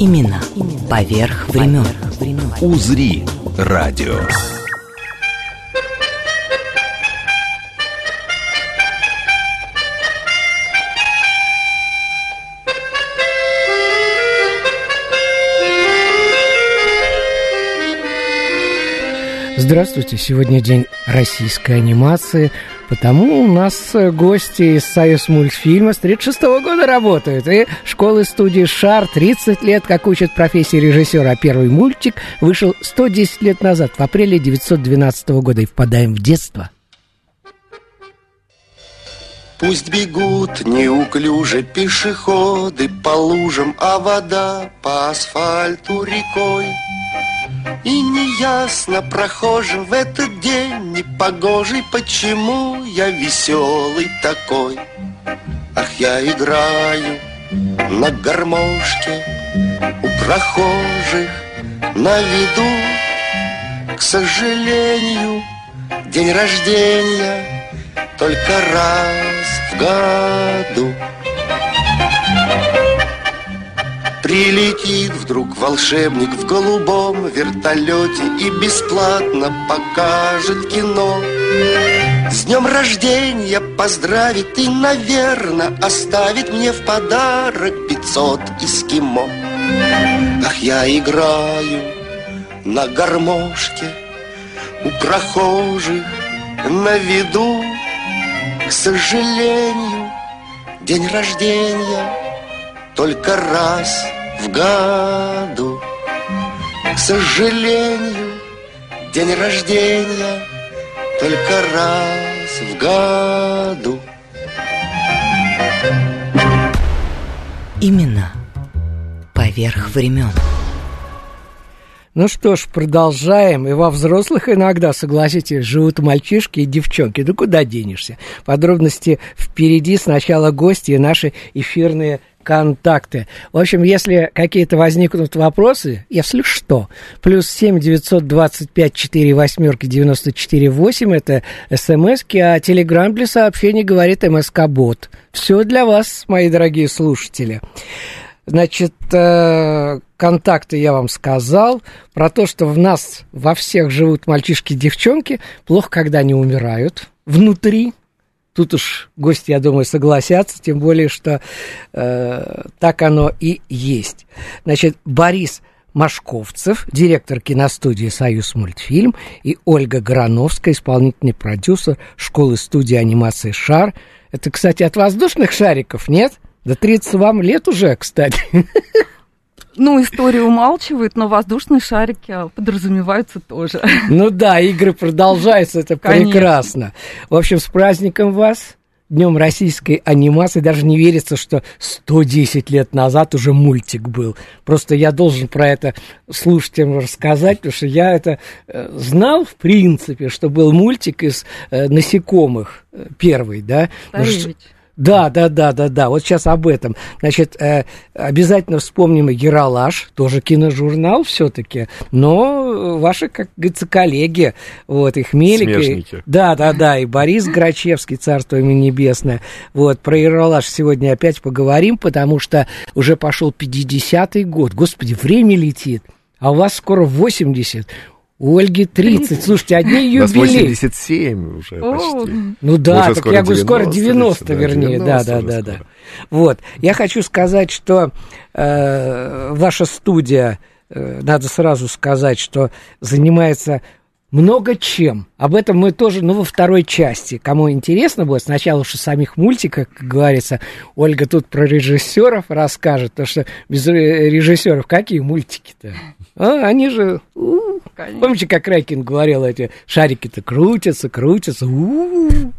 Именно поверх времен. «Узри» радио. Здравствуйте, сегодня день российской анимации, потому у нас гости из Союз мультфильма с 36 года работают, и школы студии «Шар» 30 лет, как учат профессии режиссера, а первый мультик вышел 110 лет назад, в апреле 1912 года, и впадаем в детство. Пусть бегут неуклюже пешеходы по лужам, а вода по асфальту рекой. И неясно прохожим в этот день непогожий, почему я веселый такой. Ах, я играю на гармошке у прохожих на виду. К сожалению, день рождения только раз в году. Прилетит вдруг волшебник в голубом вертолете И бесплатно покажет кино. С днем рождения поздравит и, наверное, Оставит мне в подарок пятьсот эскимо. Ах, я играю на гармошке У прохожих на виду. К сожалению, день рождения только раз в году. К сожалению, день рождения только раз в году. Именно поверх времен. Ну что ж, продолжаем. И во взрослых иногда, согласитесь, живут мальчишки и девчонки. Ну куда денешься? Подробности впереди. Сначала гости и наши эфирные контакты. В общем, если какие-то возникнут вопросы, если что, плюс семь девятьсот двадцать пять четыре восьмерки девяносто четыре восемь это смски, а телеграмм для сообщений говорит МСК-бот. Все для вас, мои дорогие слушатели. Значит, э, контакты я вам сказал. Про то, что в нас во всех живут мальчишки и девчонки, плохо, когда они умирают внутри, Тут уж гости, я думаю, согласятся, тем более, что э, так оно и есть. Значит, Борис Машковцев, директор киностудии «Союз мультфильм», и Ольга Грановская, исполнительный продюсер школы-студии анимации «Шар». Это, кстати, от воздушных шариков, нет? Да 30 вам лет уже, кстати. Ну, история умалчивает, но воздушные шарики подразумеваются тоже. Ну да, игры продолжаются, это Конечно. прекрасно. В общем, с праздником вас! Днем российской анимации даже не верится, что 110 лет назад уже мультик был. Просто я должен про это слушателям рассказать, потому что я это э, знал, в принципе, что был мультик из э, насекомых э, первый, да. Старый да, да, да, да, да. Вот сейчас об этом. Значит, э, обязательно вспомним и Ералаш, тоже киножурнал все-таки, но ваши, как говорится, коллеги, вот, их Хмелик. да, да, да, и Борис Грачевский, царство ему небесное. Вот, про Ералаш сегодня опять поговорим, потому что уже пошел 50-й год. Господи, время летит. А у вас скоро 80. У Ольги 30. Слушайте, одни юбилей. 87 уже почти. Ну да, так я говорю, скоро 90, да, вернее. 90 да, да, да, да. Вот. Я хочу сказать, что э, ваша студия, э, надо сразу сказать, что занимается много чем. Об этом мы тоже, ну, во второй части. Кому интересно будет, сначала уж самих мультиках, как говорится, Ольга тут про режиссеров расскажет, потому что без режиссеров какие мультики-то? А, они же... конечно. Помните, как Райкин говорил, эти шарики-то крутятся, крутятся. У-у-у.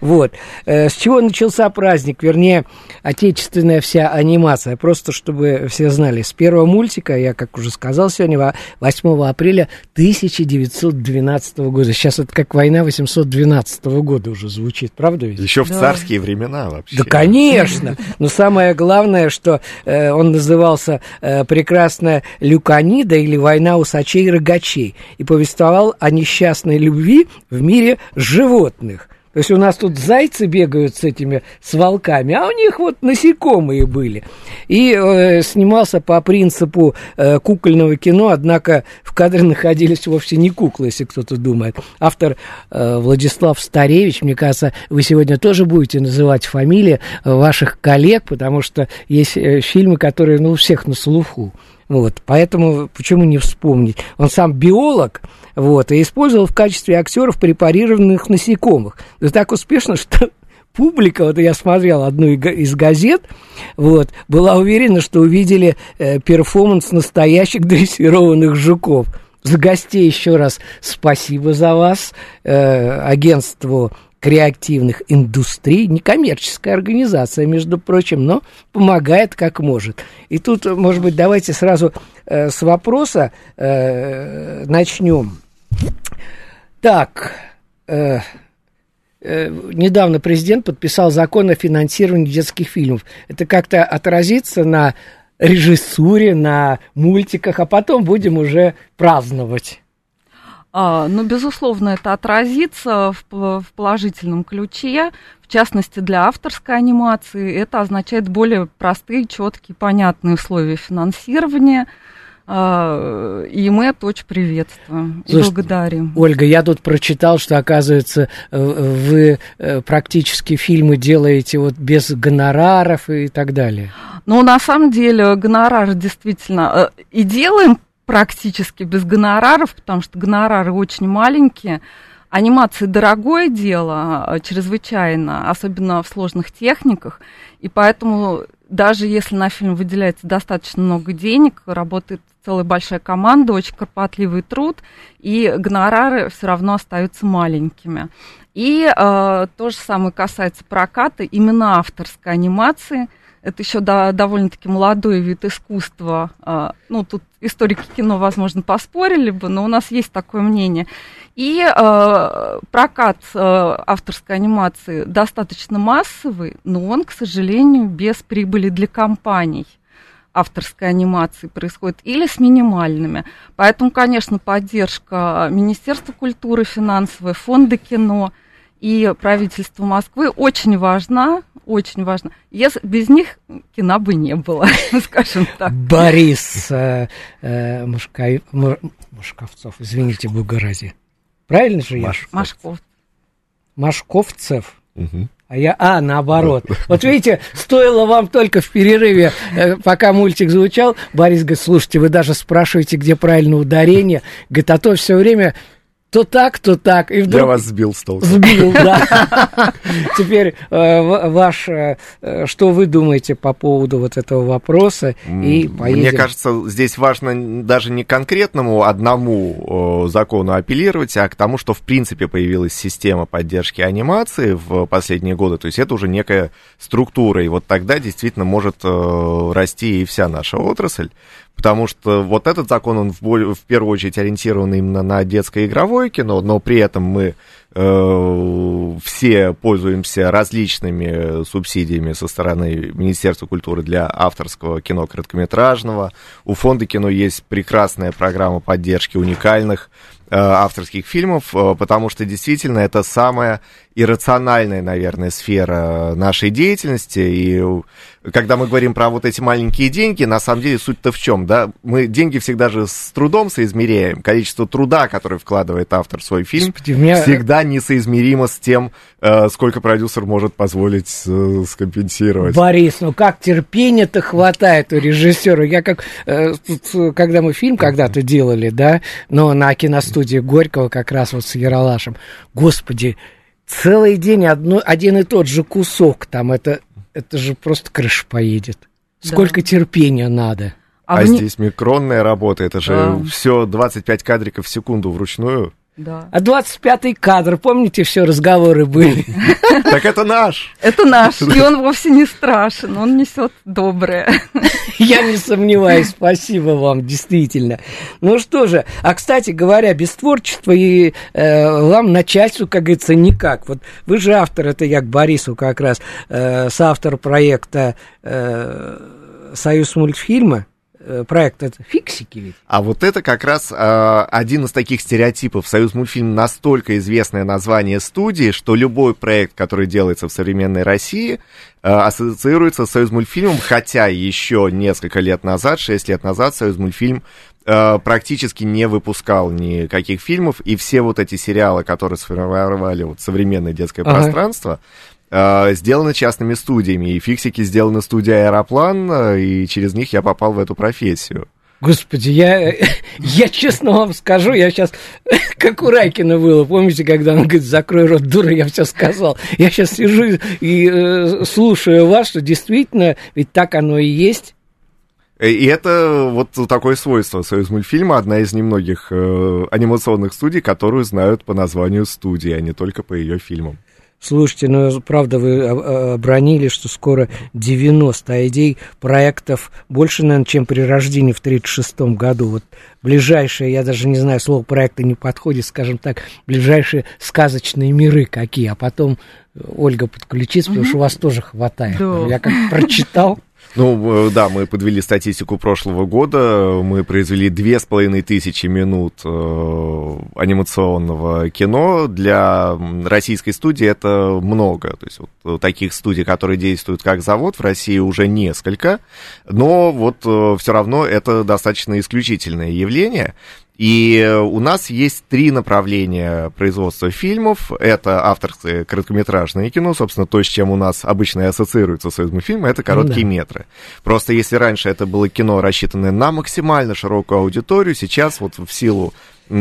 Вот. Э, С чего начался праздник? Вернее, отечественная вся анимация. Просто чтобы все знали. С первого мультика, я, как уже сказал сегодня, во- 8 апреля 1912 года. Сейчас это как война 812 года уже звучит. Правда ведь? Еще в царские времена вообще. Да, конечно. Но самое главное, что э, он назывался э, «Прекрасная Люканида» или «Война усачей и рогачей» и повествовал о несчастной любви в мире животных. То есть у нас тут зайцы бегают с этими, с волками, а у них вот насекомые были. И э, снимался по принципу э, кукольного кино, однако в кадре находились вовсе не куклы, если кто-то думает. Автор э, Владислав Старевич, мне кажется, вы сегодня тоже будете называть фамилии ваших коллег, потому что есть э, фильмы, которые ну, у всех на слуху. Вот, поэтому почему не вспомнить? Он сам биолог, вот, и использовал в качестве актеров препарированных насекомых. Да так успешно, что публика, вот я смотрел одну из газет, вот, была уверена, что увидели э, перформанс настоящих дрессированных жуков. За гостей еще раз спасибо за вас, э, агентству креативных индустрий, некоммерческая организация, между прочим, но помогает как может. И тут, может быть, давайте сразу э, с вопроса э, начнем. Так, э, э, недавно президент подписал закон о финансировании детских фильмов. Это как-то отразится на режиссуре, на мультиках, а потом будем уже праздновать. А, ну, безусловно, это отразится в, в положительном ключе. В частности, для авторской анимации это означает более простые, четкие, понятные условия финансирования. А, И мы это очень приветствуем и Слушайте, благодарим. Ольга, я тут прочитал, что, оказывается, э, вы э, практически фильмы делаете вот без гонораров и так далее. Ну, на самом деле, гонорары действительно э, и делаем практически без гонораров, потому что гонорары очень маленькие. Анимация дорогое дело, э, чрезвычайно, особенно в сложных техниках, и поэтому даже если на фильм выделяется достаточно много денег, работает целая большая команда, очень кропотливый труд, и гонорары все равно остаются маленькими. И э, то же самое касается проката именно авторской анимации. Это еще да, довольно-таки молодой вид искусства. э, ну, тут историки кино, возможно, поспорили бы, но у нас есть такое мнение. И э, прокат э, авторской анимации достаточно массовый, но он, к сожалению, без прибыли для компаний авторской анимации происходит или с минимальными. Поэтому, конечно, поддержка Министерства культуры финансовой, фонда кино и правительства Москвы очень важна, очень важна. Если без них кино бы не было, скажем так. Борис э, э, Мушка- Му- Мушковцов, извините, бога ради. Правильно же я? Маш- Машков. Машковцев. Мгм. А я, а, наоборот. Вот видите, стоило вам только в перерыве, э, пока мультик звучал, Борис говорит, слушайте, вы даже спрашиваете, где правильно ударение. Говорит, а то все время то так, то так. И вдруг Я вас сбил с толку. Сбил, да. Теперь э, ваш, э, что вы думаете по поводу вот этого вопроса? И поедем. Мне кажется, здесь важно даже не конкретному одному э, закону апеллировать, а к тому, что в принципе появилась система поддержки анимации в последние годы. То есть это уже некая структура, и вот тогда действительно может э, расти и вся наша отрасль. Потому что вот этот закон, он в, боль- в первую очередь ориентирован именно на детское игровое кино, но при этом мы э, все пользуемся различными субсидиями со стороны Министерства культуры для авторского кино короткометражного. У фонда кино есть прекрасная программа поддержки уникальных э, авторских фильмов, э, потому что действительно это самая иррациональная, наверное, сфера нашей деятельности. И когда мы говорим про вот эти маленькие деньги, на самом деле суть-то в чем, да? Мы деньги всегда же с трудом соизмеряем. Количество труда, которое вкладывает автор в свой фильм, Господи, меня- всегда несоизмеримо с тем, э, сколько продюсер может позволить э, скомпенсировать. Борис, ну как терпения-то хватает у режиссера. Я как, э, когда мы фильм когда-то делали, да, но на киностудии Горького как раз вот с Яралашем, господи, целый день одно, один и тот же кусок там, это, это же просто крыша поедет. Сколько терпения надо. А, а здесь микронная работа, это же да. все 25 кадриков в секунду вручную. Да. А 25-й кадр, помните, все разговоры были? Так это наш. Это наш, и он вовсе не страшен, он несет доброе. Я не сомневаюсь, спасибо вам, действительно. Ну что же, а, кстати говоря, без творчества и э, вам начальству, как говорится, никак. Вот вы же автор, это я к Борису как раз, э, соавтор проекта э, «Союз мультфильма», проект это фиксики ведь. А вот это как раз э, один из таких стереотипов. Союз мультфильм настолько известное название студии, что любой проект, который делается в современной России, э, ассоциируется с Союз мультфильмом, хотя еще несколько лет назад, 6 лет назад, Союз мультфильм э, практически не выпускал никаких фильмов, и все вот эти сериалы, которые сформировали вот современное детское ага. пространство, э, сделаны частными студиями, и фиксики сделаны студией Аэроплан, э, и через них я попал в эту профессию. Господи, я, я честно вам скажу, я сейчас, как у Райкина было, помните, когда он говорит, закрой рот, дура, я все сказал. Я сейчас сижу и э, слушаю вас, что действительно, ведь так оно и есть. Э, и это вот такое свойство Союз мультфильма, одна из немногих э, анимационных студий, которую знают по названию студии, а не только по ее фильмам. Слушайте, ну, правда, вы обронили, что скоро 90, идей проектов больше, наверное, чем при рождении в 36 году. Вот ближайшие, я даже не знаю, слово проекта не подходит, скажем так, ближайшие сказочные миры какие, а потом Ольга подключится, потому что у вас тоже хватает. Да. Я как прочитал, ну, э, да, мы подвели статистику прошлого года. Мы произвели две с половиной тысячи минут э, анимационного кино. Для российской студии это много. То есть вот таких студий, которые действуют как завод, в России уже несколько. Но вот э, все равно это достаточно исключительное явление. И у нас есть три направления производства фильмов. Это авторское короткометражное кино, собственно, то, с чем у нас обычно и ассоциируется союз мультфильма, это короткие да. метры. Просто если раньше это было кино, рассчитанное на максимально широкую аудиторию, сейчас вот в силу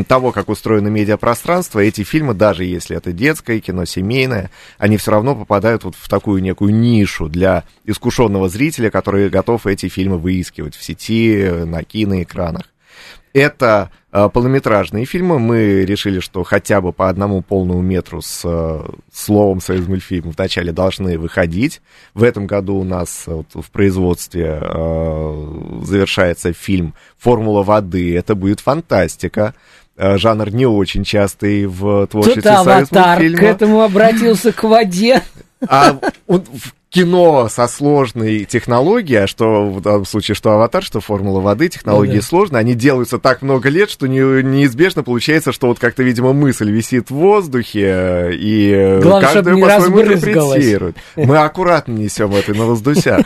того, как устроено медиапространство, эти фильмы, даже если это детское кино, семейное, они все равно попадают вот в такую некую нишу для искушенного зрителя, который готов эти фильмы выискивать в сети, на киноэкранах. Это э, полнометражные фильмы. Мы решили, что хотя бы по одному полному метру с э, словом «Союз мультфильм» вначале должны выходить. В этом году у нас вот, в производстве э, завершается фильм «Формула воды». Это будет фантастика э, жанр не очень частый в творчестве Тут аватар к этому обратился к воде. А он, кино со сложной технологией, а что в данном случае, что аватар, что формула воды, технологии ну, да. сложные, они делаются так много лет, что не, неизбежно получается, что вот как-то, видимо, мысль висит в воздухе, и Главное, каждый по-своему интерпретирует. Мы аккуратно несем это на воздусях.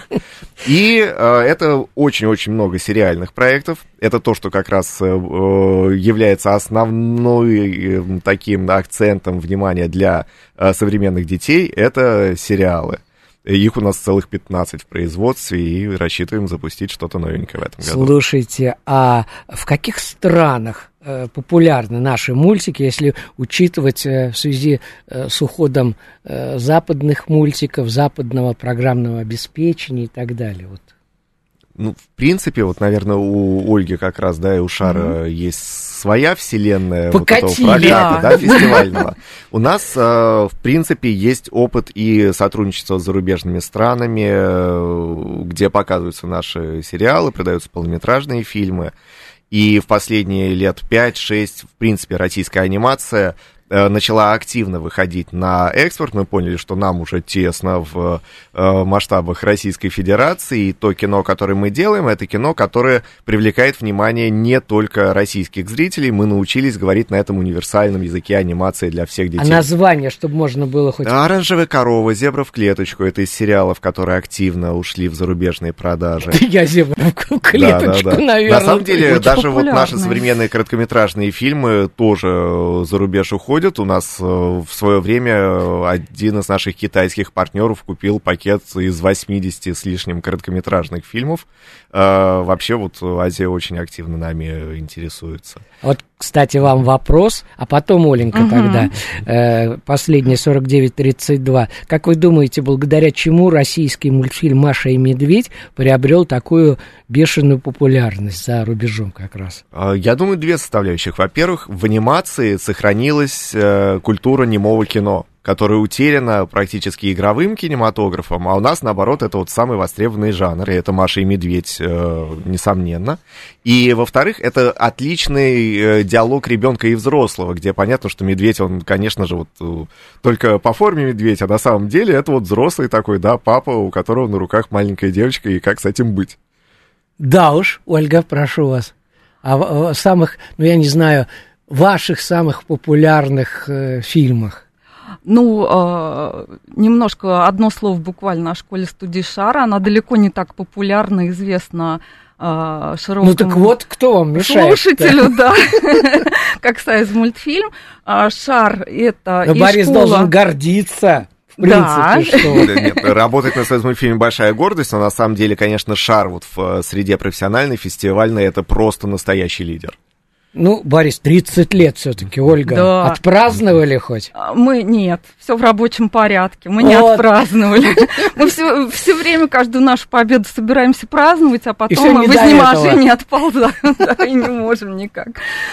И э, это очень-очень много сериальных проектов. Это то, что как раз э, является основной э, таким акцентом внимания для э, современных детей. Это сериалы. Их у нас целых 15 в производстве, и рассчитываем запустить что-то новенькое в этом году. Слушайте, а в каких странах э, популярны наши мультики, если учитывать э, в связи э, с уходом западных мультиков, западного программного обеспечения и так далее? Вот. Ну, в принципе, вот, наверное, у Ольги как раз, да, и у Шара mm-hmm. есть своя вселенная Покатили, вот этого проката, да, фестивального. У нас, э, в принципе, есть опыт и сотрудничества с зарубежными странами, э, где показываются наши сериалы, продаются полнометражные фильмы. И в последние лет 5-6, в принципе, российская анимация начала активно выходить на экспорт, мы поняли, что нам уже тесно в э, масштабах Российской Федерации, и то кино, которое мы делаем, это кино, которое привлекает внимание не только российских зрителей, мы научились говорить на этом универсальном языке анимации для всех детей. А название, чтобы можно было хоть... «Оранжевая корова», «Зебра в клеточку», это из сериалов, которые активно ушли в зарубежные продажи. Я «Зебра в клеточку», наверное. На самом деле, даже вот наши современные короткометражные фильмы тоже за рубеж уходят, происходит. У нас э, в свое время э, один из наших китайских партнеров купил пакет из 80 с лишним короткометражных фильмов. Э, вообще вот Азия очень активно нами интересуется. Вот кстати, вам вопрос, а потом, Оленька, угу. тогда э, последний 49-32. Как вы думаете, благодаря чему российский мультфильм «Маша и медведь» приобрел такую бешеную популярность за рубежом как раз? А, я думаю, две составляющих. Во-первых, в анимации сохранилась э, культура немого кино которая утеряна практически игровым кинематографом, а у нас, наоборот, это вот самый востребованный жанр, и это «Маша и медведь», э, несомненно. И, во-вторых, это отличный э, диалог ребенка и взрослого, где понятно, что медведь, он, конечно же, вот э, только по форме медведь, а на самом деле это вот взрослый такой, да, папа, у которого на руках маленькая девочка, и как с этим быть. Да уж, Ольга, прошу вас. О самых, ну, я не знаю, ваших самых популярных э, фильмах. Ну, э, немножко одно слово буквально о школе студии Шара. Она далеко не так популярна, известна э, широкому... Ну так вот, кто вам мешает? Слушателю, да, как союз мультфильм. А, Шар это Но Борис должен гордиться. В принципе, да. что? Нет, работать на своем мультфильме большая гордость, но на самом деле, конечно, шар вот в э, среде профессиональной, фестивальной, это просто настоящий лидер. Ну, Борис, 30 лет все-таки, Ольга. Да. Отпраздновали хоть? А, мы нет, все в рабочем порядке. Мы вот. не отпраздновали. Мы все, все время каждую нашу победу собираемся праздновать, а потом мы в изнеможении отползаем, и не можем никак.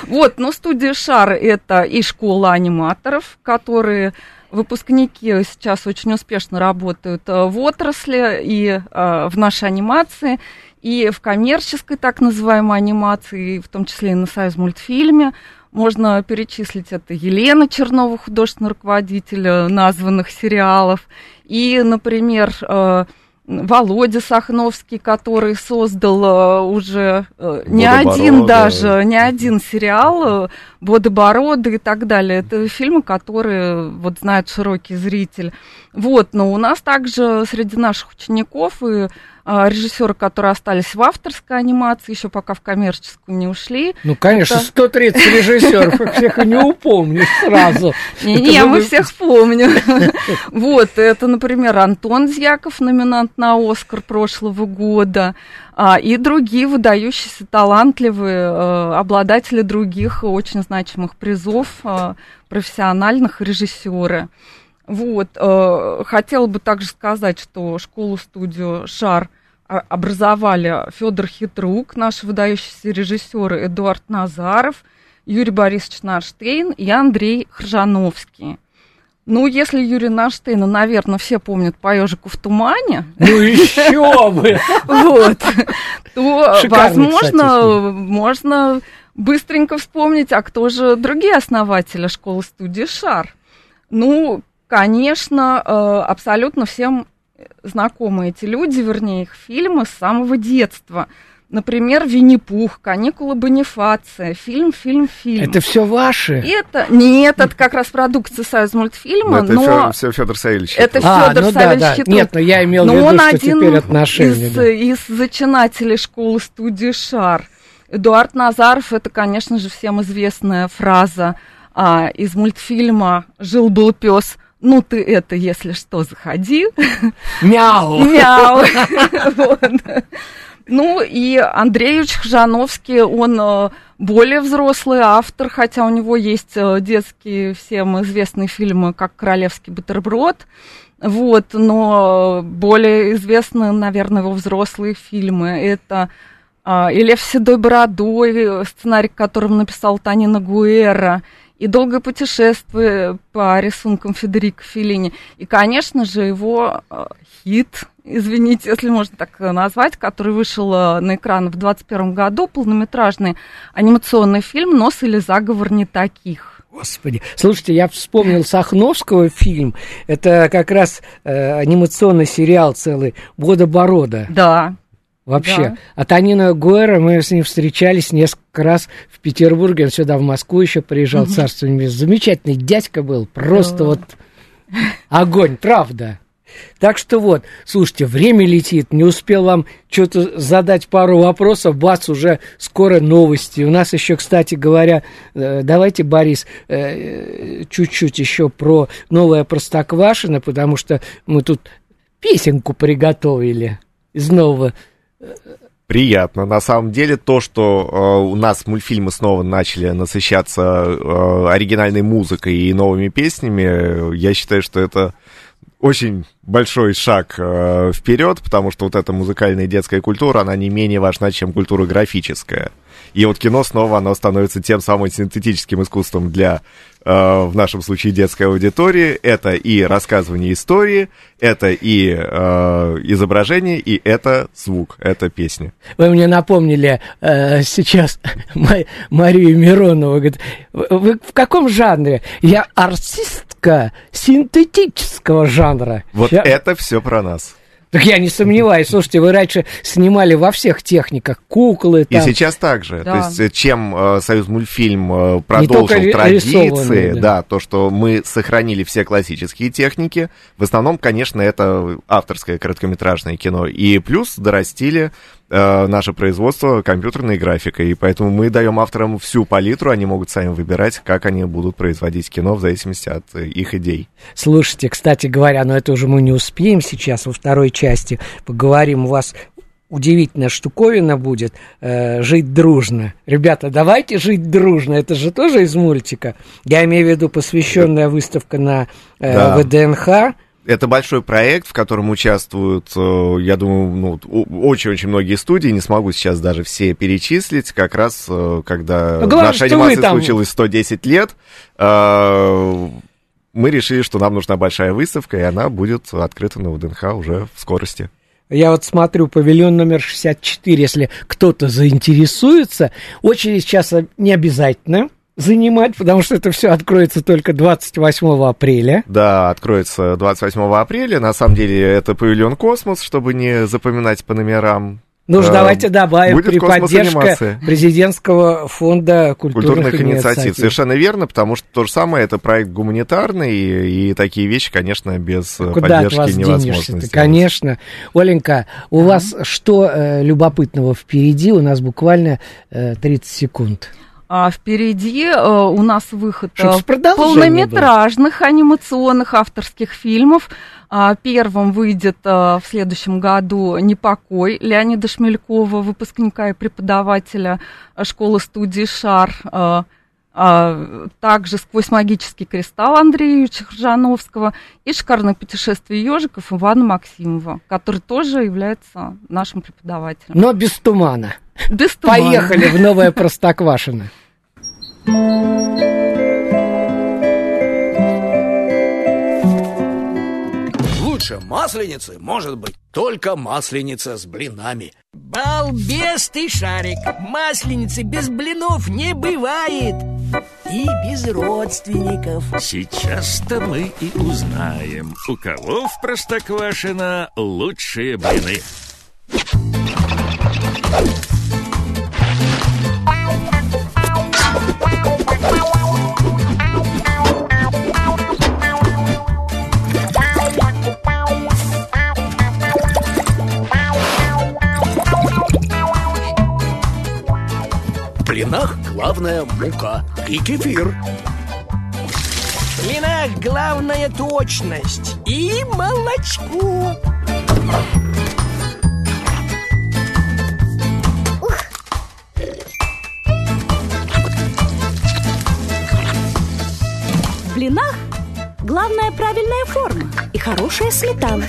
Вот, но студия Шар это и школа аниматоров, которые выпускники сейчас очень успешно работают э, в отрасли и э, в нашей анимации и в коммерческой так называемой анимации, в том числе и на Союз мультфильме. Можно перечислить это Елена Чернова, художественный руководитель э, названных сериалов, и, например, э, Володя Сахновский, который создал э, уже не один даже, не один сериал «Водобороды» и так далее. Это фильмы, которые вот знает широкий зритель. Вот, но у нас также среди наших учеников и режиссеры, которые остались в авторской анимации, еще пока в коммерческую не ушли. Ну, конечно, это... 130 режиссеров, всех и не упомнишь сразу. Не-не, мы всех помним. Вот, это, например, Антон Зьяков, номинант на Оскар прошлого года, а, и другие выдающиеся, талантливые э, обладатели других очень значимых призов, э, профессиональных режиссеры. Вот, э, хотела бы также сказать, что школу-студию «Шар» образовали Федор Хитрук, наши выдающиеся режиссеры Эдуард Назаров, Юрий Борисович Нарштейн и Андрей Хржановский. Ну, если Юрия Нарштейна, наверное, все помнят по ежику в тумане. Ну еще бы! Вот. То, возможно, можно быстренько вспомнить, а кто же другие основатели школы-студии «Шар». Ну, конечно, э, абсолютно всем знакомы эти люди, вернее, их фильмы с самого детства. Например, Винни-Пух, каникулы Бонифация, фильм, фильм, фильм. Это все ваши? Это нет, это как раз продукция Союз мультфильма, это но все Федор Савельевич. Это а, Федор ну Савельевич да, да. Нет, но я имел но в виду, он что один теперь отношения. Из, да. из зачинателей школы студии Шар. Эдуард Назаров, это, конечно же, всем известная фраза а, из мультфильма "Жил был пес" ну ты это, если что, заходи. Мяу. Мяу. Ну и Андрей Хжановский, он э, более взрослый автор, хотя у него есть э, детские всем известные фильмы, как «Королевский бутерброд», вот, но более известны, наверное, его взрослые фильмы. Это э, «И лев седой бородой», сценарий, которым написал Танина Гуэра, и «Долгое путешествие» по рисункам Федерико Феллини. И, конечно же, его э, хит, извините, если можно так назвать, который вышел э, на экран в 2021 году, полнометражный анимационный фильм «Нос или заговор не таких». Господи, слушайте, я вспомнил Сахновского фильм. Это как раз э, анимационный сериал целый «Водоборода». Да. Вообще. Да. А Танина Гуэра, мы с ним встречались несколько раз в Петербурге, он сюда в Москву еще приезжал, угу. царство небесное. Замечательный дядька был, просто да. вот огонь, правда. Так что вот, слушайте, время летит, не успел вам что-то задать пару вопросов, бац, уже скоро новости. У нас еще, кстати говоря, э, давайте, Борис, э, чуть-чуть еще про новое Простоквашино, потому что мы тут песенку приготовили из нового Приятно. На самом деле, то, что э, у нас мультфильмы снова начали насыщаться э, оригинальной музыкой и новыми песнями, я считаю, что это очень большой шаг э, вперед, потому что вот эта музыкальная детская культура, она не менее важна, чем культура графическая. И вот кино снова, оно становится тем самым синтетическим искусством для, в нашем случае, детской аудитории. Это и рассказывание истории, это и э, изображение, и это звук, это песня. Вы мне напомнили э, сейчас Марию Миронову. Говорит, вы в каком жанре? Я артистка синтетического жанра. Вот Я... это все про нас. Так я не сомневаюсь. Слушайте, вы раньше снимали во всех техниках куклы. Там. И сейчас также. Да. То есть, э, чем э, Союз мультфильм э, продолжил традиции, да. да, то, что мы сохранили все классические техники. В основном, конечно, это авторское короткометражное кино. И плюс дорастили э, наше производство компьютерной графикой, и поэтому мы даем авторам всю палитру, они могут сами выбирать, как они будут производить кино в зависимости от э, их идей. Слушайте, кстати говоря, но это уже мы не успеем сейчас во второй части поговорим. У вас удивительная штуковина будет э, жить дружно. Ребята, давайте жить дружно. Это же тоже из мультика. Я имею в виду посвященная выставка на э, да. ВДНХ это большой проект, в котором участвуют, э, я думаю, ну, очень-очень многие студии, не смогу сейчас даже все перечислить, как раз э, когда ну, наша анимация там... случилась 110 лет, э, мы решили, что нам нужна большая выставка, и она будет открыта на ВДНХ уже в скорости. Я вот смотрю павильон номер 64, если кто-то заинтересуется, очередь сейчас не обязательно, занимать, потому что это все откроется только 28 апреля. Да, откроется 28 апреля. На самом деле это павильон «Космос», чтобы не запоминать по номерам. Ну же, давайте добавим Будет при поддержке президентского фонда культурных, культурных инициатив. инициатив. Совершенно верно, потому что то же самое, это проект гуманитарный, и, и такие вещи, конечно, без ну, Куда поддержки от вас невозможно сделать. Конечно. Оленька, у а? вас что э, любопытного впереди? У нас буквально э, 30 секунд. А впереди э, у нас выход э, полнометражных анимационных авторских фильмов. А, первым выйдет э, в следующем году «Непокой» Леонида Шмелькова, выпускника и преподавателя школы-студии «Шар». А, также «Сквозь магический кристалл» Андрея Юрьевича Ржановского и «Шикарное путешествие ежиков» Ивана Максимова, который тоже является нашим преподавателем. Но без тумана. Без тумана. Поехали в новое Простоквашино. Лучше масленицы может быть только масленица с блинами. Балбес ты, Шарик, масленицы без блинов не бывает. И без родственников. Сейчас-то мы и узнаем, у кого в Простоквашино лучшие блины. Блинах главная мука и кефир. В блинах главная точность и молочко. В блинах главная правильная форма и хорошая сметана.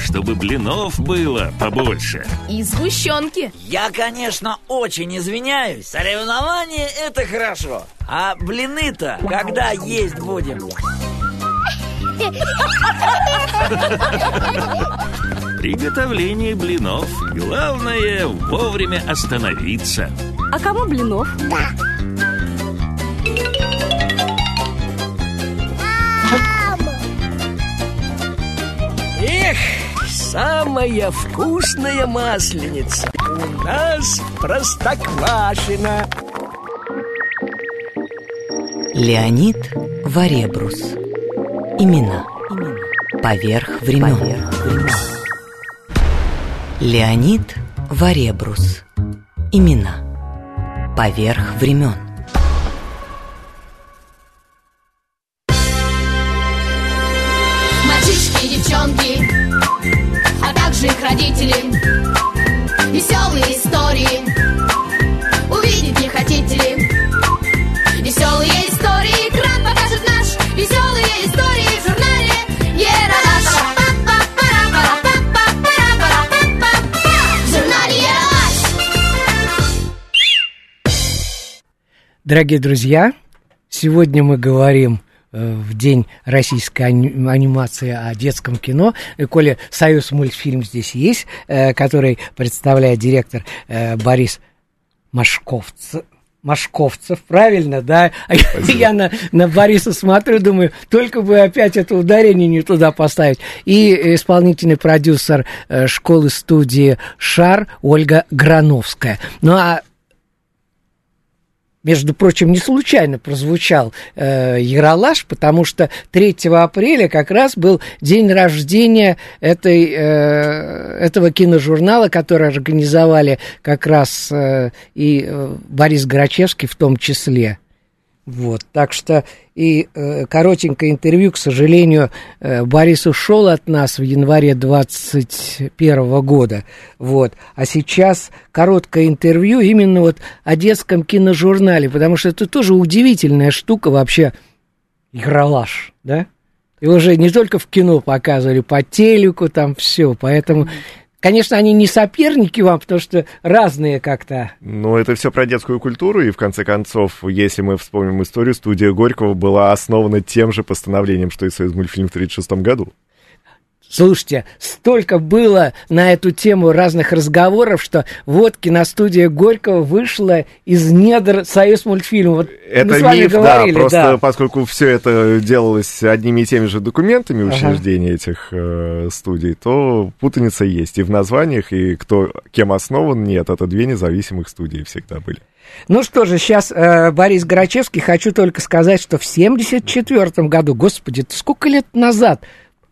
Чтобы блинов было побольше. И сгущенки. Я, конечно, очень извиняюсь. Соревнования – это хорошо. А блины-то когда есть будем? Приготовление блинов. Главное вовремя остановиться. А кому блинов? Да. Самая вкусная масленица у нас простоквашина. Леонид Варебрус. Имена. Поверх времен. Поверх времен. Леонид Варебрус. Имена. Поверх времен. Мальчишки девчонки, а также их родители. Веселые истории. Увидеть не хотите ли? Веселые истории. Экран покажет наш. Веселые истории в журнале Ералаш. В журнале Ералаш. Дорогие друзья, сегодня мы говорим в день российской ани- анимации о детском кино. И, Коля, Союз мультфильм здесь есть, э, который представляет директор э, Борис Машковцев. Машковцев, правильно, да? А я, я на, на Бориса смотрю, думаю, только бы опять это ударение не туда поставить. И исполнительный продюсер э, школы-студии «Шар» Ольга Грановская. Ну, а между прочим, не случайно прозвучал э, Яралаш, потому что 3 апреля как раз был день рождения этой, э, этого киножурнала, который организовали как раз э, и э, Борис Грачевский в том числе. Вот, так что и э, коротенькое интервью, к сожалению, э, Борис ушел от нас в январе 21 года, вот, а сейчас короткое интервью именно вот о детском киножурнале, потому что это тоже удивительная штука вообще, игролаж, да? И уже не только в кино показывали, по телеку там все, поэтому Конечно, они не соперники вам, потому что разные как-то. Ну, это все про детскую культуру, и в конце концов, если мы вспомним историю, студия Горького была основана тем же постановлением, что и Союз мультфильм в 1936 году. Слушайте, столько было на эту тему разных разговоров, что вот киностудия Горького вышла из недр Союз мультфильма. Вот это мы с вами миф, говорили, да, просто да. поскольку все это делалось одними и теми же документами Ага. учреждения этих э, студий, то путаница есть и в названиях, и кто кем основан, нет, это две независимых студии всегда были. Ну что же, сейчас э, Борис Грачевский, хочу только сказать, что в 1974 году, господи, сколько лет назад,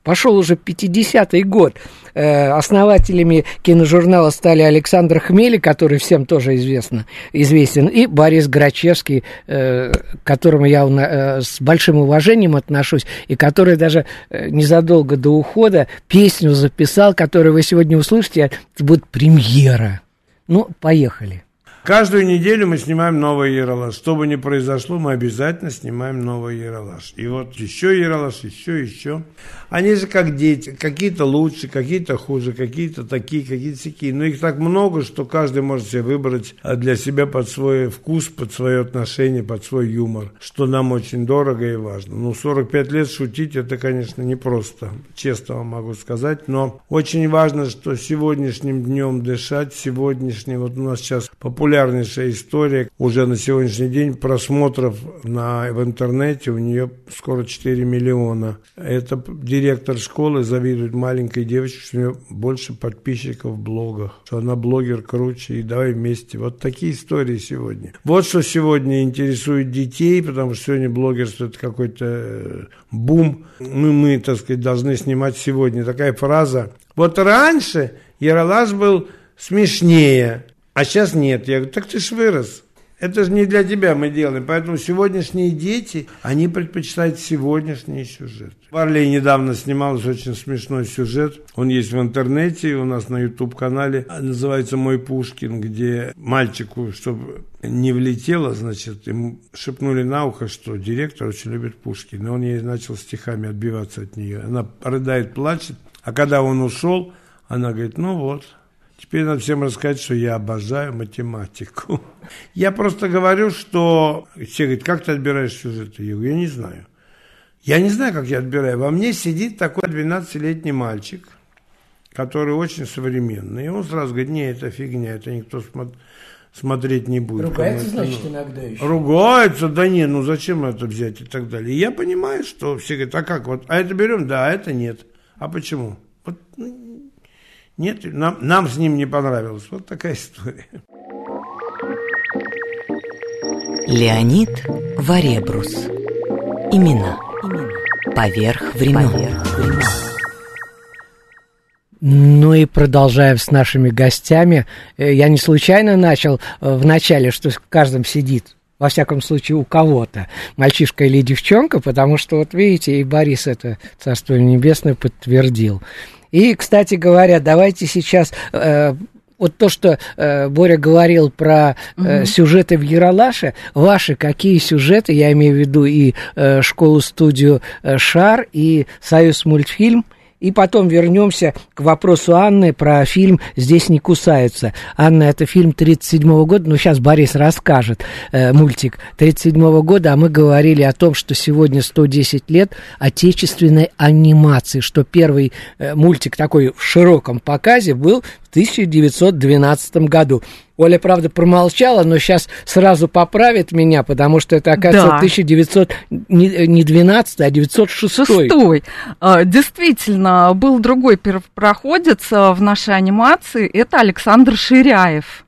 пошел уже 50-й год, э, основателями киножурнала стали Александр Хмели, который всем тоже известно, известен, и Борис Грачевский, э, к которому я э, с большим уважением отношусь, и который даже незадолго до ухода песню записал, которую вы сегодня услышите, это будет премьера. Ну, поехали. Каждую неделю мы снимаем новый Ералаш. Что бы ни произошло, мы обязательно снимаем новый Ералаш. И вот еще Ералаш, еще, еще. Они же как дети. Какие-то лучше, какие-то хуже, какие-то такие, какие-то такие. Но их так много, что каждый может себе выбрать для себя под свой вкус, под свое отношение, под свой юмор. Что нам очень дорого и важно. Ну, 45 лет шутить, это, конечно, непросто. Честно вам могу сказать. Но очень важно, что сегодняшним днем дышать, сегодняшний, вот у нас сейчас популярнейшая история, уже на сегодняшний день просмотров на, в интернете, у нее скоро 4 миллиона. Это директор школы завидует маленькой девочке, что у нее больше подписчиков в блогах, что она блогер круче, и давай вместе. Вот такие истории сегодня. Вот что сегодня интересует детей, потому что сегодня блогерство это какой-то э, бум. Мы, мы, так сказать, должны снимать сегодня. Такая фраза. Вот раньше Яралаш был смешнее, а сейчас нет. Я говорю, так ты ж вырос. Это же не для тебя мы делаем. Поэтому сегодняшние дети, они предпочитают сегодняшний сюжет. В Орле недавно снимался очень смешной сюжет. Он есть в интернете, у нас на YouTube-канале. Называется «Мой Пушкин», где мальчику, чтобы не влетело, значит, ему шепнули на ухо, что директор очень любит Пушкина. И он ей начал стихами отбиваться от нее. Она рыдает, плачет. А когда он ушел, она говорит, ну вот, Теперь надо всем рассказать, что я обожаю математику. Я просто говорю, что... Все говорят, как ты отбираешь сюжеты? Я говорю, я не знаю. Я не знаю, как я отбираю. Во мне сидит такой 12-летний мальчик, который очень современный. И он сразу говорит, не, это фигня, это никто смо- смотреть не будет. Ругается, значит, нужно. иногда еще. Ругается, да не, ну зачем это взять и так далее. И я понимаю, что все говорят, а как вот, а это берем, да, а это нет. А почему? Вот, ну, нет, нам, нам с ним не понравилось. Вот такая история. Леонид Варебрус. Имена. Поверх времен. Ну и продолжаем с нашими гостями. Э, Я не случайно начал э, в начале, что в каждом сидит во всяком случае, у кого-то, мальчишка или девчонка, потому что, вот видите, и Борис это, Царство Небесное, подтвердил. И, кстати говоря, давайте сейчас э, вот то, что э, Боря говорил про э, Мгм. сюжеты в Яралаше, ваши какие сюжеты, я имею в виду и э, школу-студию э, «Шар», и «Союз мультфильм», и потом вернемся к вопросу Анны про фильм «Здесь не кусаются». Анна, это фильм 37 года, ну, сейчас Борис расскажет, э, мультик 37 года, а мы говорили о том, что сегодня 110 лет отечественной анимации, что первый э, мультик такой в широком показе был в 1912 году. Оля, правда, промолчала, но сейчас сразу поправит меня, потому что это, оказывается, Да. 1900, не, не 12, а 906. Шестой. А, Действительно, был другой первопроходец а, в нашей анимации. Это Александр Ширяев.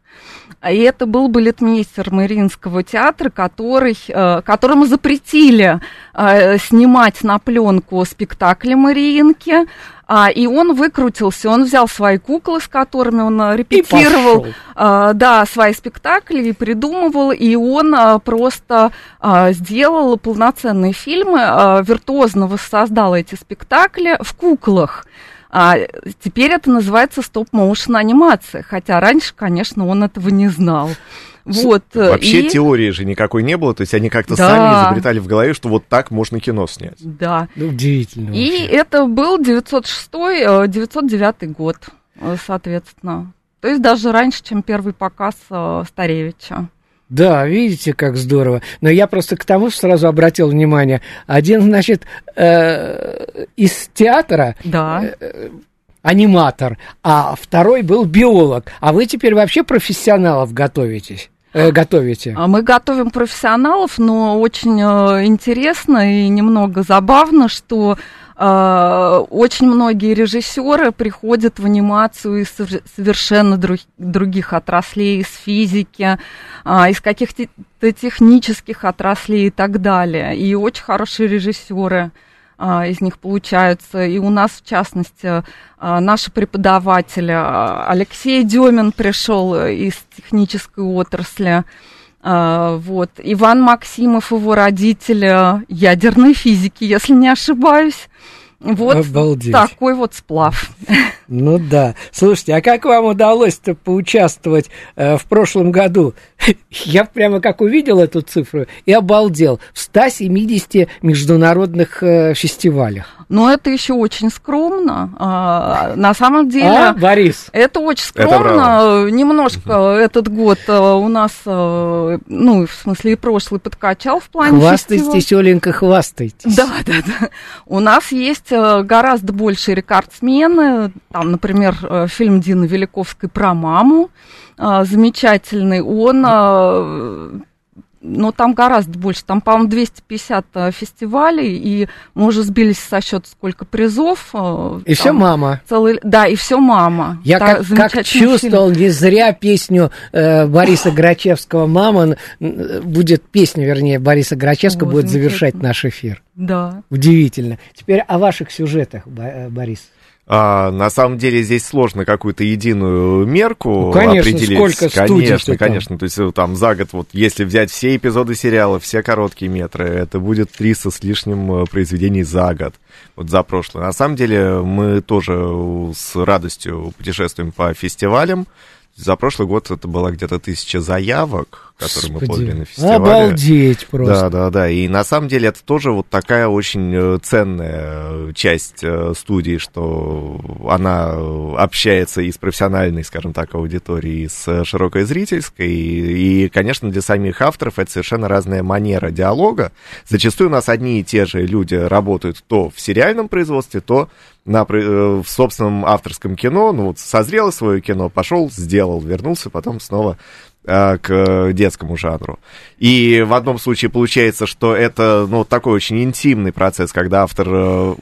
И это был балетмейстер Мариинского театра, который, э, которому запретили э, снимать на пленку спектакли Мариинки. А, и он выкрутился, он взял свои куклы, с которыми он э, репетировал, а, да, свои спектакли и придумывал, и он а, просто а, сделал полноценные фильмы, а, виртуозно воссоздал эти спектакли в куклах. А теперь это называется стоп-моушен анимация, хотя раньше, конечно, он этого не знал. Вот. э, Вообще и- теории же никакой не было, то есть они как-то Да. сами изобретали в голове, что вот так можно кино снять. Да. Удивительно. И это был 906-909 год, э, соответственно. То есть даже раньше, чем первый показ э, Старевича. Да, видите, как здорово. Но я просто к тому что сразу обратил внимание. Один, значит, э, из театра Да. э, аниматор, а второй был биолог. А вы теперь вообще профессионалов готовитесь? Э, готовите? А Мы готовим профессионалов, но очень э, интересно и немного забавно, что очень многие режиссеры приходят в анимацию из совершенно друг- других отраслей, из физики, а, из каких-то технических отраслей и так далее. И очень хорошие режиссеры а, из них получаются. И у нас, в частности, а, наши преподаватели, Алексей Демин пришел э, из технической отрасли, вот, Иван Максимов, его родители, ядерной физики, если не ошибаюсь. Вот Обалдеть. такой вот сплав. Ну да. Слушайте, а как вам удалось-то поучаствовать э, в прошлом году? Я прямо как увидел эту цифру и обалдел. В 170 международных э, фестивалях. Но это еще очень скромно. А, на самом деле... А, Борис? Это очень Это скромно. Немножко этот год э, у нас, э, ну, в смысле, и прошлый подкачал в плане фестиваля. Хвастайтесь, Оленька, хвастайтесь. Да, да, да. У нас есть э, гораздо большие рекордсмены. Там, например, фильм Дины Великовской про маму. Замечательный. Он но там гораздо больше. Там, по-моему, 250 э, фестивалей, и мы уже сбились со счета, сколько призов. э, И все мама. Целый, да, и все мама. Я Та- как, как чувствовал, фильм. не зря песню э, Бориса Грачевского «Мама», будет песня, вернее, Бориса Грачевского О, будет завершать наш эфир. Да. Удивительно. Теперь о ваших сюжетах, э, Борис. А, на самом деле здесь сложно какую-то единую мерку Ну, конечно, определить. сколько студий Конечно, конечно. То есть э, там за год, вот если взять все эпизоды сериала, все короткие метры, это будет 300 с лишним э, произведений за год. Вот за прошлое. На самом деле мы тоже э, с радостью путешествуем по фестивалям. За прошлый год это было где-то тысяча заявок, которые мы Господи, подали на фестивале. обалдеть просто. Да, да, да. И на самом деле это тоже вот такая очень э, ценная э, часть э, студии, что она общается и с профессиональной, скажем так, аудиторией, и с широкой зрительской. И, и, конечно, для самих авторов это совершенно разная манера диалога. Зачастую у нас одни и те же люди работают то в сериальном производстве, то на, в собственном авторском кино. Ну, вот созрело свое кино, пошел, сделал, вернулся, потом снова к детскому жанру. И в одном случае получается, что это ну, такой очень интимный процесс, когда автор э,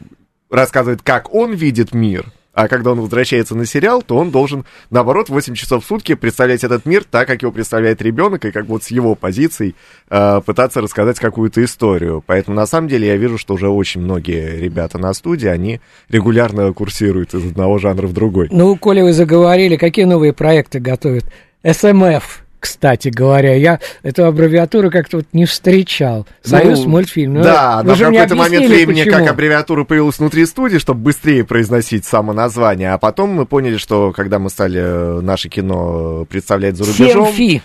рассказывает, как он видит мир, А когда он возвращается на сериал, то он должен, наоборот, 8 часов в сутки представлять этот мир так, как его представляет ребенок, и как вот с его позиций э, пытаться рассказать какую-то историю. Поэтому, на самом деле, я вижу, что уже очень многие ребята на студии, они регулярно курсируют из одного жанра в другой. Ну, коли вы заговорили, какие новые проекты готовят? СМФ кстати говоря. Я эту аббревиатуру как-то вот не встречал. Союз Ну, мультфильм. Ну, да, вы на же мне какой-то момент времени почему. как аббревиатура появилась внутри студии, чтобы быстрее произносить само название. А потом мы поняли, что когда мы стали э, наше кино представлять за рубежом... Семфи.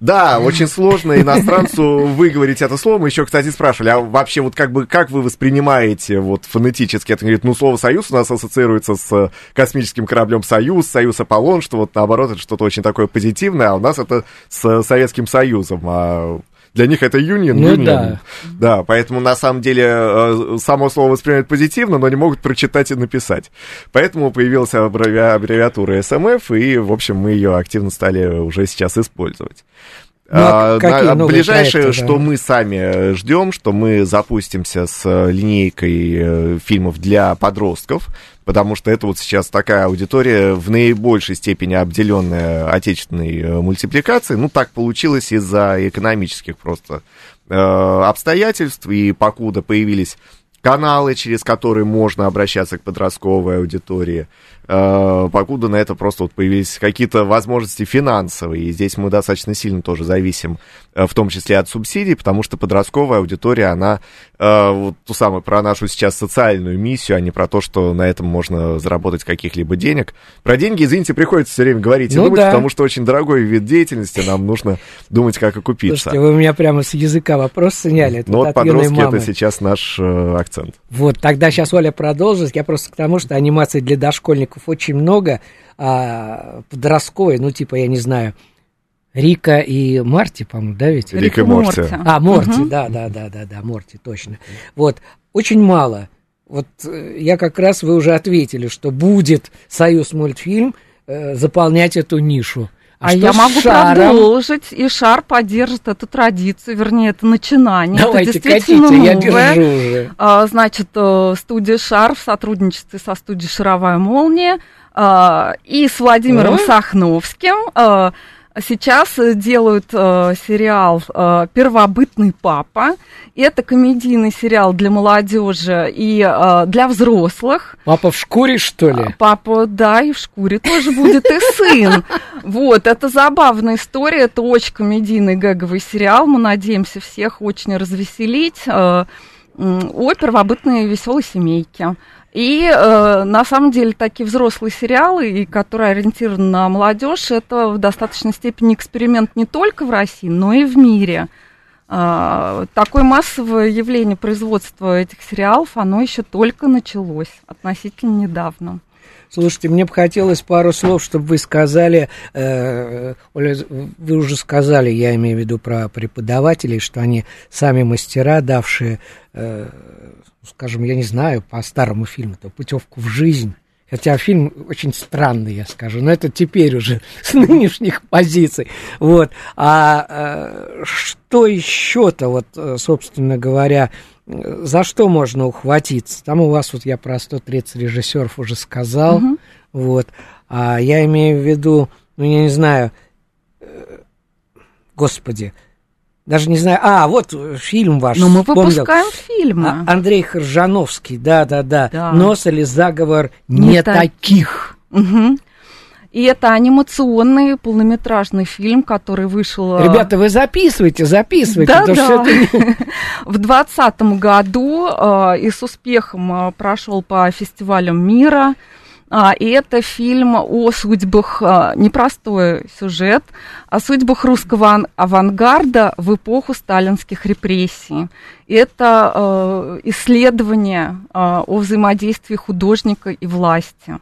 Да, очень сложно иностранцу выговорить это слово. Мы еще, кстати, спрашивали, а вообще вот как бы как вы воспринимаете вот фонетически? Это говорит, ну слово «Союз» у нас ассоциируется с э, космическим кораблем «Союз», «Союз Аполлон», что вот наоборот это что-то очень такое позитивное, а у нас это с Советским Союзом. А для них это юнион, Ну юнион. да. Да, поэтому на самом деле э, само слово воспринимают позитивно, но не могут прочитать и написать. Поэтому появилась аббреви- аббревиатура СМФ, и, в общем, мы ее активно стали уже сейчас использовать. Ну, а А, какие на- ближайшее, проекты, да? что мы сами ждем, что мы запустимся с э, линейкой э, фильмов для подростков, потому что это вот сейчас такая аудитория в наибольшей степени обделенная отечественной э, мультипликацией. Ну, так получилось из-за экономических просто э, обстоятельств, и покуда появились каналы, через которые можно обращаться к подростковой аудитории, э, покуда на это просто вот появились какие-то возможности финансовые, и здесь мы достаточно сильно тоже зависим, э, в том числе от субсидий, потому что подростковая аудитория, она э, вот ту самую про нашу сейчас социальную миссию, а не про то, что на этом можно заработать каких-либо денег. Про деньги, извините, приходится все время говорить и Ну думать, да. потому что очень дорогой вид деятельности, нам нужно думать, как окупиться. Слушайте, вы у меня прямо с языка вопрос сняли. Ну вот подростки это сейчас наш э, акцент. Вот, тогда сейчас Оля продолжит. Я просто к тому, что анимации для дошкольников очень много, а подростковой, ну, типа, я не знаю, Рика и Марти, по-моему, да ведь? Рик и Морти. А, Морти, да, да, да, да, да, Морти, точно. Вот, очень мало. Вот э, я как раз, вы уже ответили, что будет Союз мультфильм э, заполнять эту нишу. А, что я могу шаром? продолжить, и Шар поддержит эту традицию, вернее, это начинание. Давайте, это действительно катите, я новое. держу уже. А, Значит, э, студия Шар в сотрудничестве со студией Шаровая молния а, и с Владимиром О. Сахновским а, сейчас э, делают э, сериал э, «Первобытный папа». Это комедийный сериал для молодежи и э, для взрослых. Папа в шкуре, что ли? Папа, да, и в шкуре тоже будет, и сын. Вот, это забавная история, это очень комедийный гэговый сериал, мы надеемся всех очень развеселить э, о первобытной веселой семейке. И э, на самом деле такие взрослые сериалы, и которые ориентированы на молодежь, это в достаточной степени эксперимент не только в России, но и в мире. А, такое массовое явление производства этих сериалов, оно еще только началось относительно недавно. Слушайте, мне бы хотелось пару слов, чтобы вы сказали, э, Оля, вы уже сказали, я имею в виду про преподавателей, что они сами мастера, давшие, э, скажем, я не знаю, по старому фильму, то путевку в жизнь. Хотя фильм очень странный, я скажу, но это теперь уже с нынешних позиций. Вот. А э, что еще-то, вот, э, собственно говоря, э, за что можно ухватиться? Там у вас, вот я про 130 режиссеров уже сказал, Мгм. вот. А я имею в виду, ну, я не знаю, господи, даже не знаю, а, вот э, фильм ваш Но мы вспомнил. выпускаем фильмы. А, Андрей Хоржановский, да-да-да, Да. «Нос или заговор Не не, так- таких». Мгм. И это анимационный полнометражный фильм, который вышел... э, Ребята, вы записывайте, записывайте, Да, да. это В двадцатом году э, и с успехом э, прошел по фестивалям мира. А, и это фильм о судьбах, э, непростой сюжет, о судьбах русского ан- авангарда в эпоху сталинских репрессий. Это э, исследование э, о взаимодействии художника и власти.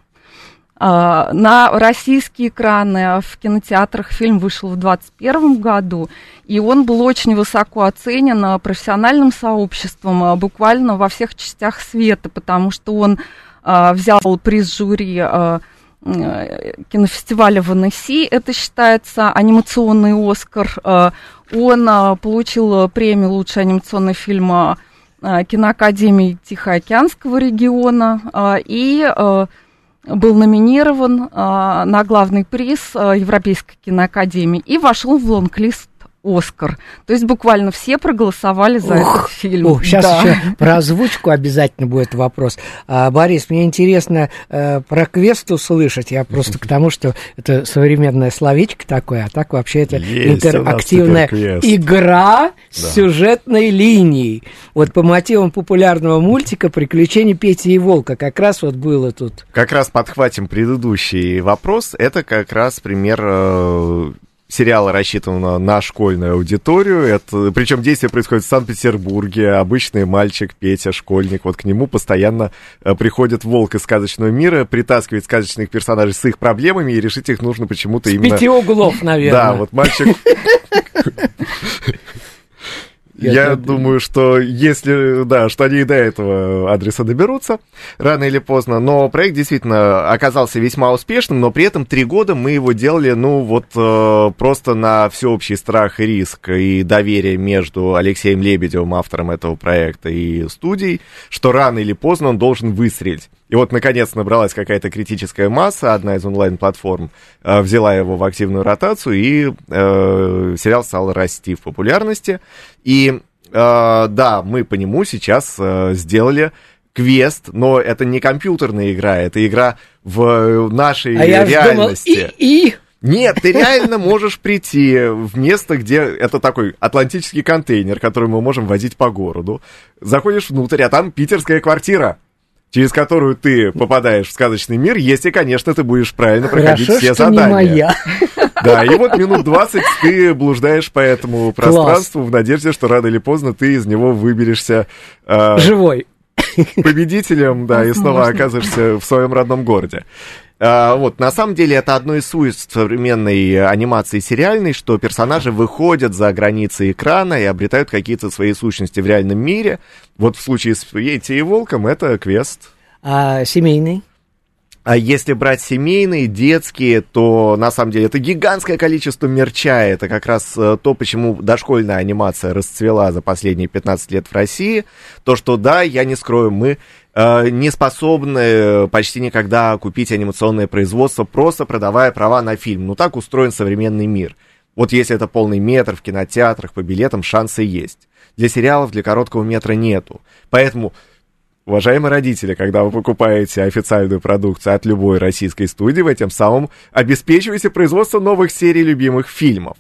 А, На российские экраны а в кинотеатрах фильм вышел в 2021 году, и он был очень высоко оценен а, профессиональным сообществом а, буквально во всех частях света, потому что он а, взял приз жюри а, э, кинофестиваля в Аннесси, это считается анимационный Оскар. А, Он а, получил а, премию «Лучший анимационный фильм» а, а, киноакадемии Тихоокеанского региона, а, и а, был номинирован а, на главный приз а, Европейской киноакадемии и вошел в лонг-лист Оскар. То есть буквально все проголосовали за Ух, этот фильм. О, сейчас Да. еще про озвучку обязательно будет вопрос. А, Борис, мне интересно э, про квест услышать. Я просто к тому, что это современное словечко такое, а так вообще это Есть интерактивная игра с Да. сюжетной линией. Вот по мотивам популярного мультика «Приключения Пети и Волка» как раз вот было тут. Как раз подхватим предыдущий вопрос. Это как раз пример э, сериала, рассчитанного на школьную аудиторию. Это, причем действие происходит в Санкт-Петербурге. Обычный мальчик Петя, школьник. Вот к нему постоянно э, приходит волк из сказочного мира, притаскивает сказочных персонажей с их проблемами, и решить их нужно почему-то именно... Пяти углов, наверное. Да, вот мальчик... Я Я так- думаю, что если, да, что они и до этого адреса доберутся, рано или поздно. Но проект действительно оказался весьма успешным, но при этом три года мы его делали, ну, вот э, просто на всеобщий страх и риск и доверие между Алексеем Лебедевым, автором этого проекта, и студией, что рано или поздно он должен выстрелить. И вот, наконец, набралась какая-то критическая масса, одна из онлайн-платформ э, взяла его в активную ротацию, и э, сериал стал расти в популярности. И э, да, мы по нему сейчас э, сделали квест, но это не компьютерная игра, это игра в нашей А я ж думал, реальности. и, и Нет, ты реально можешь прийти в место, где это такой атлантический контейнер, который мы можем возить по городу. Заходишь внутрь, а там питерская квартира, через которую ты попадаешь в сказочный мир, если, конечно, ты будешь правильно проходить Хорошо, все что не задания. моя. Да, и вот минут 20 ты блуждаешь по этому пространству в надежде, что рано или поздно ты из него выберешься э, живой. победителем, да, и снова оказываешься в своем родном городе. А, вот, на самом деле, это одно из свойств современной анимации сериальной, что персонажи выходят за границы экрана и обретают какие-то свои сущности в реальном мире. Вот в случае с Йети и Волком это квест. А семейный? А если брать семейные, детские, то на самом деле это гигантское количество мерча. Это как раз э, то, почему дошкольная анимация расцвела за последние 15 лет в России. То, что да, я не скрою, мы э, не способны э, почти никогда купить анимационное производство, просто продавая права на фильм. Ну так устроен современный мир. Вот если это полный метр в кинотеатрах, по билетам шансы есть. Для сериалов, для короткого метра нету. Поэтому Уважаемые родители, когда вы покупаете официальную продукцию от любой российской студии, вы тем самым обеспечиваете производство новых серий любимых фильмов.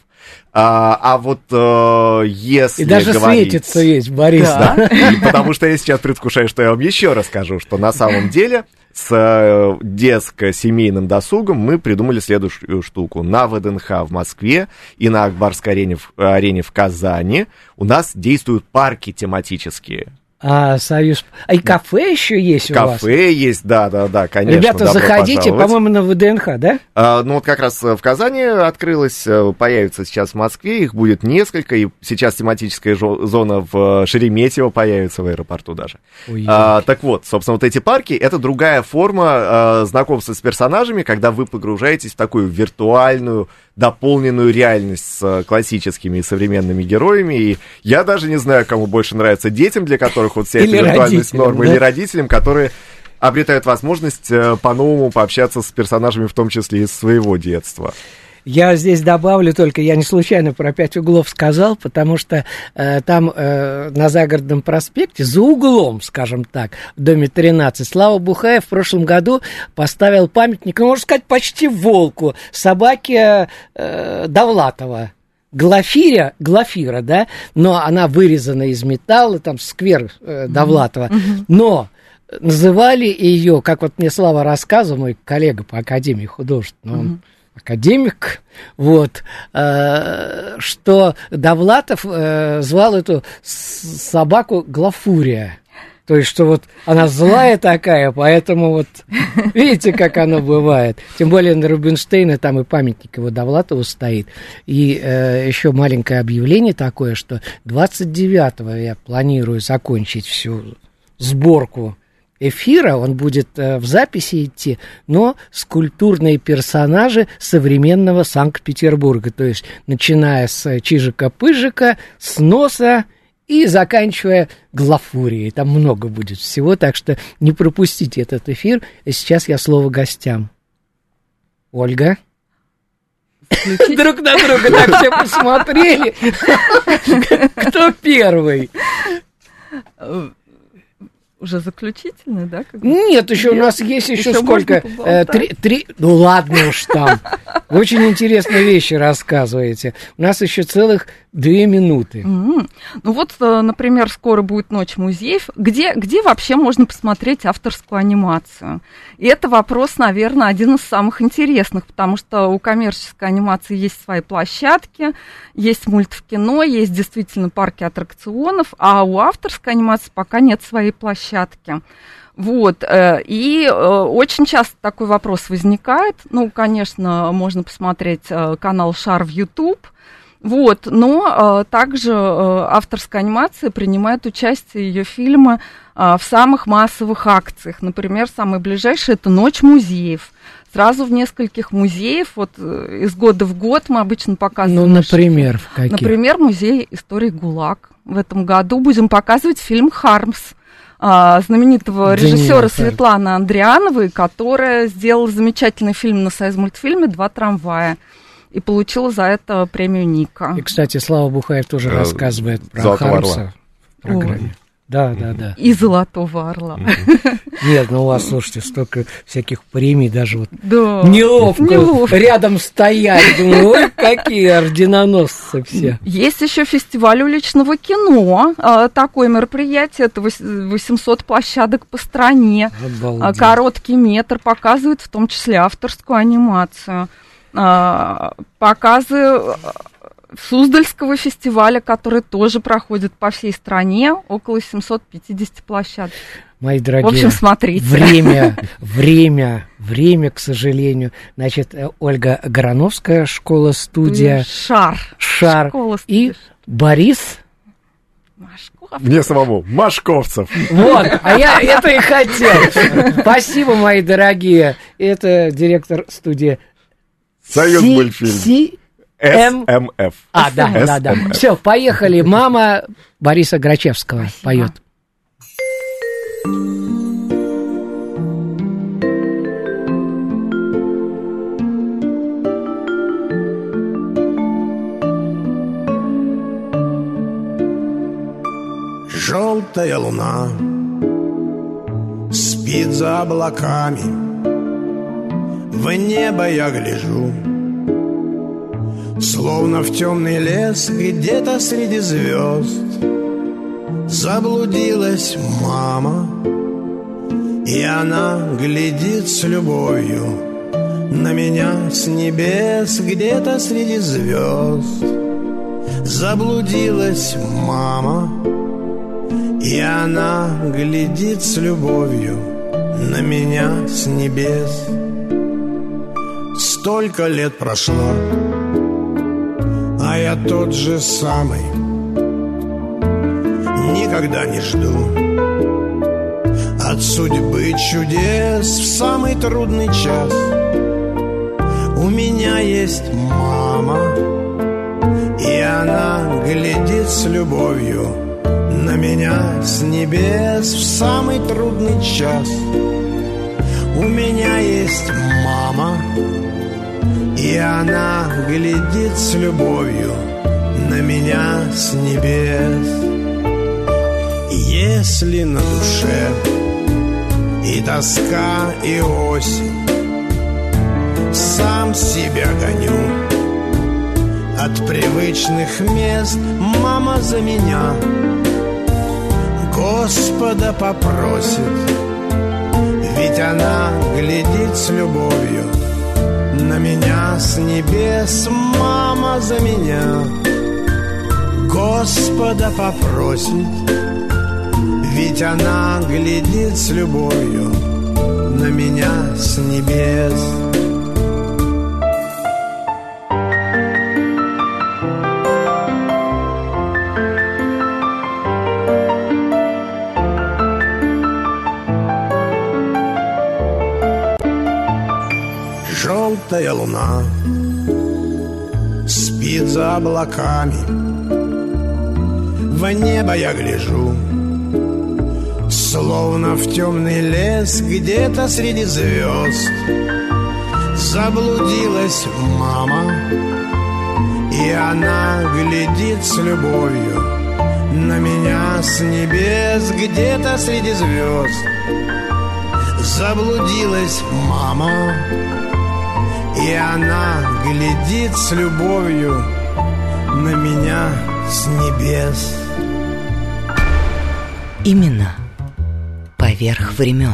А, а вот э, если И даже говорить... светится есть, Борис. Да, и потому что я сейчас предвкушаю, что я вам еще расскажу, что на самом деле с э, детско-семейным досугом мы придумали следующую штуку. На ВДНХ в Москве и на Акбарской арене в, арене в Казани у нас действуют парки тематические. А, Союз... А и кафе еще есть у вас? Кафе есть, да, да, да, конечно. Ребята, заходите, по-моему, на ВДНХ, да? А, ну вот как раз э, в Казани открылось, э, появится сейчас в Москве, их будет несколько, и сейчас тематическая зона в э, Шереметьево появится в аэропорту даже. Ой, А, так вот, собственно, вот эти парки это другая форма э, знакомства с персонажами, когда вы погружаетесь в такую виртуальную, дополненную реальность с э, классическими и современными героями. И я даже не знаю, кому больше нравится детям, для которых вот вся эта виртуальность норма, да? или родителям, которые обретают возможность э, по-новому пообщаться с персонажами, в том числе из своего детства. Я здесь добавлю только, я не случайно про пять углов сказал, потому что э, там э, на Загородном проспекте, за углом, скажем так, в доме 13, Слава Бухаев в прошлом году поставил памятник, ну, можно сказать, почти волку, собаке э, Довлатова. Глафиря, Глафира, да, но она вырезана из металла, там сквер э, Довлатова, но называли ее, как вот мне Слава рассказывал, мой коллега по Академии художеств, но он академик, вот, э, что Довлатов э, звал эту собаку Глафурия. То есть, что вот она злая такая, поэтому вот видите, как оно бывает. Тем более на Рубинштейна там и памятник его Довлатову стоит. И э, еще маленькое объявление такое, что 29-го я планирую закончить всю сборку эфира, он будет э, в записи идти, но скульптурные персонажи современного Санкт-Петербурга, то есть начиная с Чижика-Пыжика, с носа и заканчивая Глафурией. Там много будет всего, так что не пропустите этот эфир. И сейчас я слово гостям. Ольга. Друг на друга так все посмотрели. Кто первый? Уже заключительный, да? как? Нет, еще у нас есть еще, сколько? Э, три, три- Ну ладно уж там. Вы очень интересные вещи рассказываете. У нас еще целых две минуты. М. Ну вот, э, например, скоро будет Ночь музеев. Где, где вообще можно посмотреть авторскую анимацию? И это вопрос, наверное, один из самых интересных, потому что у коммерческой анимации есть свои площадки, есть мульт в кино, есть действительно парки аттракционов, а у авторской анимации пока нет своей площадки. Вот, э, и э, очень часто такой вопрос возникает. Ну, конечно, можно посмотреть э, канал Шар в YouTube, вот, но э, также э, авторская анимация принимает участие ее фильмы э, в самых массовых акциях. Например, самый ближайший это Ночь музеев. Сразу в нескольких музеев, вот э, из года в год мы обычно показываем. Ну, например, в каких? Например, музей истории ГУЛАГ. В этом году будем показывать фильм «Хармс» а, знаменитого режиссера Хармс. Светланы Андриановой, которая сделала замечательный фильм на союз мультфильме «Два трамвая» и получила за это премию Ника. И, кстати, Слава Бухаев тоже Э, рассказывает про «Золотого Хармса орла». в программе. Да, да, да. И «Золотого орла». Нет, ну у вас, слушайте, столько всяких премий, даже вот Да. неловко, Неловко. рядом стоять. Думаю, ой, какие орденоносцы все. Есть еще фестиваль уличного кино. А, Такое мероприятие. Это вось- 800 площадок по стране. Обалдеть. Короткий метр показывает в том числе авторскую анимацию. А, Показы Суздальского фестиваля, который тоже проходит по всей стране, около 750 площадок. Мои дорогие, В общем, смотрите. время, время, время, к сожалению. Значит, э, Ольга Грановская, школа-студия, Шар. Шар Школа и Борис Мне самому. Машковцев. Вот, а я это и хотел. Спасибо, мои дорогие. Это директор студии Союз мультфильм. СМФ. А, да, да, да. SMF. Все, поехали. Мама Бориса Грачевского поет. Желтая луна спит за облаками. В небо я гляжу, словно в темный лес где-то среди звезд. Заблудилась мама, и она глядит с любовью на меня с небес где-то среди звезд. Заблудилась мама, и она глядит с любовью на меня с небес. Столько лет прошло, я тот же самый. Никогда не жду от судьбы чудес в самый трудный час. У меня есть мама, и она глядит с любовью на меня с небес в самый трудный час. У меня есть мама, и она глядит с любовью на меня с небес. Если на душе и тоска, и осень, сам себя гоню от привычных мест, мама за меня Господа попросит, ведь она глядит с любовью на меня с небес, мама за меня. Господа попросит, ведь она глядит с любовью на меня с небес. Луна спит за облаками. в небо я гляжу Словно в темный лес где-то среди звезд Заблудилась мама И она глядит с любовью На меня с небес где-то среди звезд Заблудилась мама И она глядит с любовью На меня с небес Имена поверх времен.